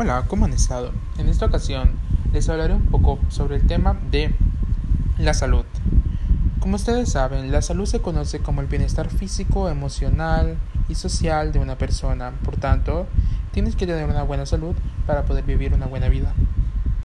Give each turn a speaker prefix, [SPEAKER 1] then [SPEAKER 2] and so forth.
[SPEAKER 1] Hola, ¿cómo han estado? En esta ocasión les hablaré un poco sobre el tema de la salud. Como ustedes saben, la salud se conoce como el bienestar físico, emocional y social de una persona. Por tanto, tienes que tener una buena salud para poder vivir una buena vida.